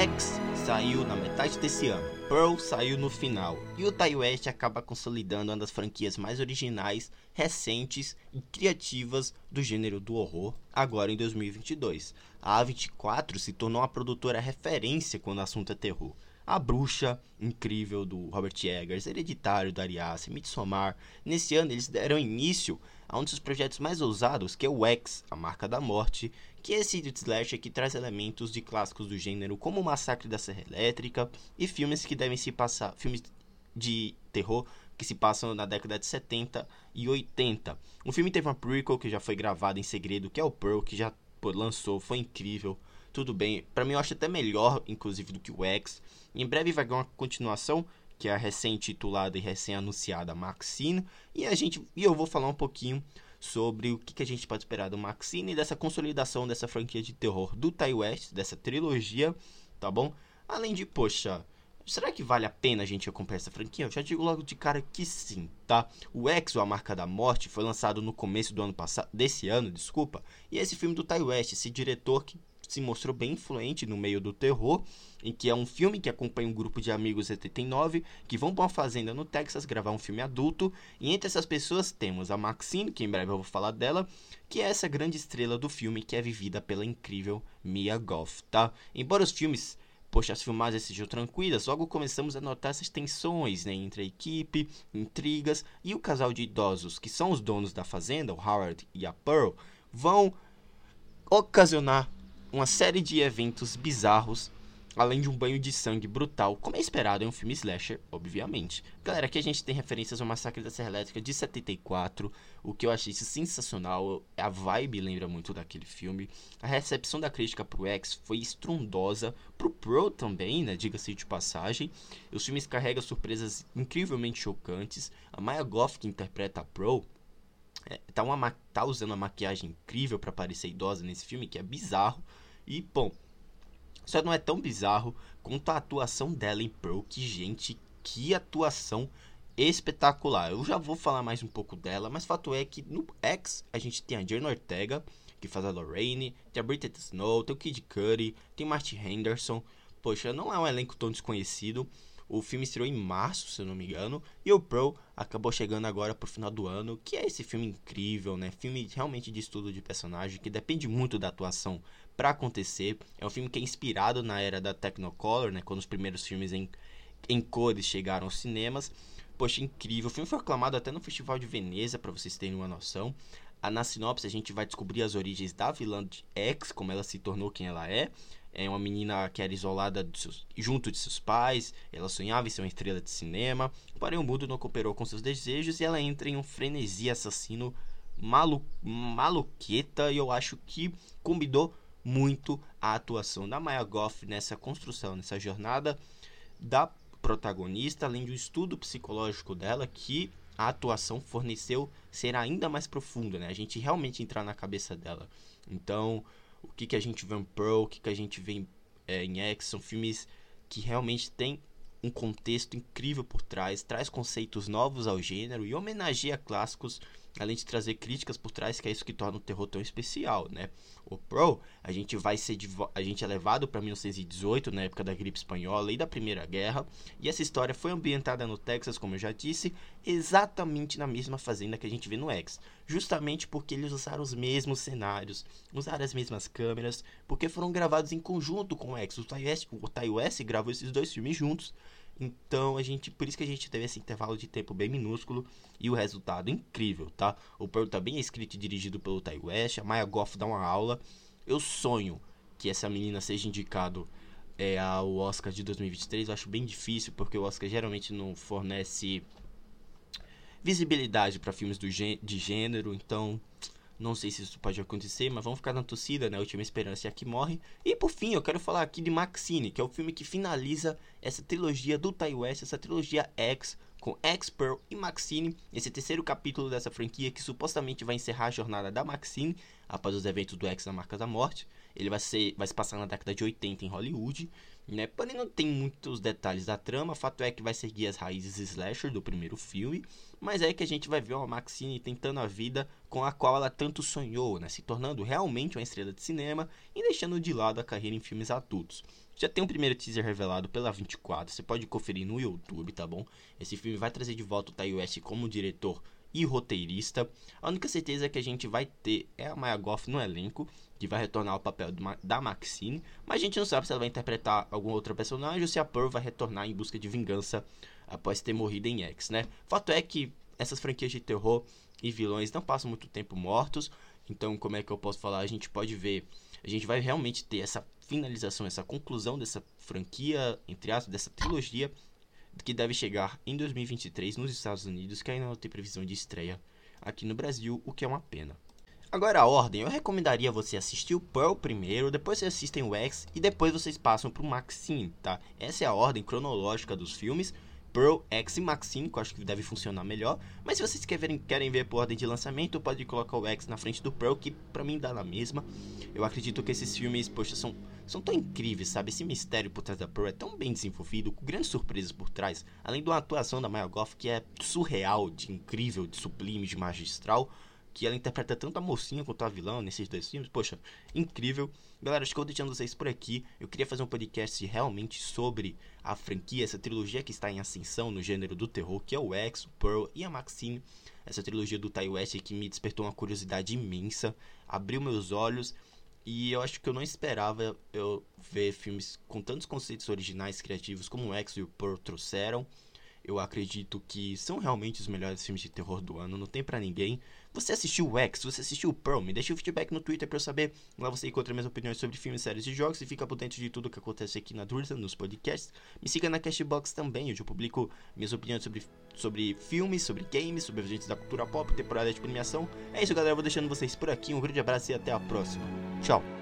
X saiu na metade desse ano, Pearl saiu no final, e o Ty West acaba consolidando uma das franquias mais originais, recentes e criativas do gênero do horror, agora em 2022. A A24 se tornou uma produtora referência quando o assunto é terror. A Bruxa, incrível, do Robert Eggers, Hereditário, do Ari Aster, Midsommar. Nesse ano eles deram início a um dos projetos mais ousados, que é o X, a Marca da Morte, que esse slasher que traz elementos de clássicos do gênero, como o Massacre da Serra Elétrica e filmes que devem se passar, filmes de terror que se passam na década de 70 e 80. O filme teve uma prequel que já foi gravada em segredo, que é o Pearl, que já pô, lançou, foi incrível. Tudo bem, para mim eu acho até melhor, inclusive, do que o X. Em breve vai ganhar uma continuação, que é a recém-titulada e recém-anunciada Maxine, e a gente e eu vou falar um pouquinho sobre o que, que a gente pode esperar do Maxine e dessa consolidação dessa franquia de terror do Ty West, dessa trilogia, tá bom? Além de, poxa, será que vale a pena a gente acompanhar essa franquia? Eu já digo logo de cara que sim, tá? O ou A Marca da Morte, foi lançado no começo do ano passado, desse ano, desculpa, e esse filme do Ty West, esse diretor que se mostrou bem influente no meio do terror, em que é um filme que acompanha um grupo de amigos 79 que vão para uma fazenda no Texas gravar um filme adulto, e entre essas pessoas temos a Maxine, que em breve eu vou falar dela, que é essa grande estrela do filme que é vivida pela incrível Mia Goth, tá? Embora os filmes Poxa, as filmagens sejam tranquilas, logo começamos a notar essas tensões né, entre a equipe, intrigas e o casal de idosos, que são os donos da fazenda, o Howard e a Pearl, vão ocasionar uma série de eventos bizarros, além de um banho de sangue brutal, como é esperado em um filme slasher, obviamente. Galera, aqui a gente tem referências ao Massacre da Serra Elétrica de 74, o que eu achei sensacional, a vibe lembra muito daquele filme. A recepção da crítica pro X foi estrondosa, pro Pro também, né, diga-se de passagem. Os filmes carregam surpresas incrivelmente chocantes. A Maya Goff, que interpreta a Pro, é, tá, uma, tá usando uma maquiagem incrível para parecer idosa nesse filme, que é bizarro. E, bom, só não é tão bizarro quanto a atuação dela em Pearl, que, gente, que atuação espetacular. Eu já vou falar mais um pouco dela, mas fato é que no X a gente tem a Jane Ortega, que faz a Lorraine, tem a Bridget Snow, tem o Kid Cudi, tem Martin Henderson. Poxa, não é um elenco tão desconhecido. O filme estreou em março, se eu não me engano, e o Pro acabou chegando agora pro final do ano, que é esse filme incrível, né? Filme realmente de estudo de personagem que depende muito da atuação para acontecer. É um filme que é inspirado na era da Technicolor, né? Quando os primeiros filmes em, em cores chegaram aos cinemas. Poxa, incrível. O filme foi aclamado até no Festival de Veneza, para vocês terem uma noção. Na sinopse a gente vai descobrir as origens da vilã de X, como ela se tornou quem ela é. É uma menina que era isolada de seus, junto de seus pais, ela sonhava em ser uma estrela de cinema, porém o mundo não cooperou com seus desejos e ela entra em um frenesi assassino malu, maluqueta. E eu acho que combinou muito a atuação da Maya Goff nessa construção, nessa jornada da protagonista, além de um estudo psicológico dela que a atuação forneceu ser ainda mais profunda, né? A gente realmente entrar na cabeça dela. Então, o que, que a gente vê em Pearl, o que, que a gente vê em, é, em X, são filmes que realmente têm um contexto incrível por trás, traz conceitos novos ao gênero e homenageia clássicos além de trazer críticas por trás, que é isso que torna o terror tão especial, né? O Pro, a gente vai ser a gente é levado para 1918, na época da gripe espanhola e da Primeira Guerra, e essa história foi ambientada no Texas, como eu já disse, exatamente na mesma fazenda que a gente vê no X, justamente porque eles usaram os mesmos cenários, usaram as mesmas câmeras, porque foram gravados em conjunto com o X. O Ty West gravou esses dois filmes juntos então a gente, por isso que a gente teve esse intervalo de tempo bem minúsculo e o resultado incrível, tá? O Pearl tá bem escrito e dirigido pelo Ty West, a Maya Goff dá uma aula. Eu sonho que essa menina seja indicado é, ao Oscar de 2023. Eu acho bem difícil porque o Oscar geralmente não fornece visibilidade para filmes do de gênero, então não sei se isso pode acontecer, mas vamos ficar na torcida, né? Última esperança é a que morre. E por fim, eu quero falar aqui de Maxine, que é o filme que finaliza essa trilogia do Ty West, essa trilogia X, com X-Pearl e Maxine, esse terceiro capítulo dessa franquia que supostamente vai encerrar a jornada da Maxine após os eventos do X na Marca da Morte. Ele vai, ser, vai se passar na década de 80 em Hollywood, né? Porém não tem muitos detalhes da trama, fato é que vai seguir as raízes slasher do primeiro filme, mas é que a gente vai ver uma Maxine tentando a vida com a qual ela tanto sonhou, né? Se tornando realmente uma estrela de cinema e deixando de lado a carreira em filmes adultos. Já tem um primeiro teaser revelado pela 24, você pode conferir no YouTube, tá bom? Esse filme vai trazer de volta o Tai West como diretor e roteirista. A única certeza que a gente vai ter é a Maya Goff no elenco, que vai retornar ao papel da Maxine, mas a gente não sabe se ela vai interpretar algum outro personagem ou se a Pearl vai retornar em busca de vingança após ter morrido em X, né? Fato é que essas franquias de terror e vilões não passam muito tempo mortos, então como é que eu posso falar? A gente pode ver, a gente vai realmente ter essa finalização, essa conclusão dessa franquia, entre aspas, dessa trilogia que deve chegar em 2023 nos Estados Unidos, que ainda não tem previsão de estreia aqui no Brasil, o que é uma pena. Agora a ordem, eu recomendaria você assistir o Pearl primeiro, depois vocês assistem o X e depois vocês passam pro Maxine, tá? Essa é a ordem cronológica dos filmes. Pearl, X e que eu acho que deve funcionar melhor. Mas se vocês querem, querem ver por ordem de lançamento, pode colocar o X na frente do Pearl, que pra mim dá na mesma. Eu acredito que esses filmes, poxa, são, são tão incríveis, sabe? Esse mistério por trás da Pearl é tão bem desenvolvido, com grandes surpresas por trás. Além de uma atuação da Maya Goff que é surreal, de incrível, de sublime, de magistral que ela interpreta tanto a mocinha quanto a vilã nesses dois filmes. Poxa, incrível. Galera, estou deixando vocês por aqui. Eu queria fazer um podcast realmente sobre a franquia, essa trilogia que está em ascensão no gênero do terror, que é o X, o Pearl e a Maxine. Essa trilogia do Ty West que me despertou uma curiosidade imensa, abriu meus olhos e eu acho que eu não esperava eu ver filmes com tantos conceitos originais criativos como o X e o Pearl trouxeram. Eu acredito que são realmente os melhores filmes de terror do ano, não tem para ninguém. Você assistiu o X? Você assistiu o Pearl? Me deixa o feedback no Twitter para eu saber. Lá você encontra minhas opiniões sobre filmes, séries e jogos e fica por dentro de tudo que acontece aqui na Dursa, nos podcasts. Me siga na Cashbox também, onde eu publico minhas opiniões sobre, sobre filmes, sobre games, sobre agentes da cultura pop, temporada de premiação. É isso, galera. Eu vou deixando vocês por aqui. Um grande abraço e até a próxima. Tchau.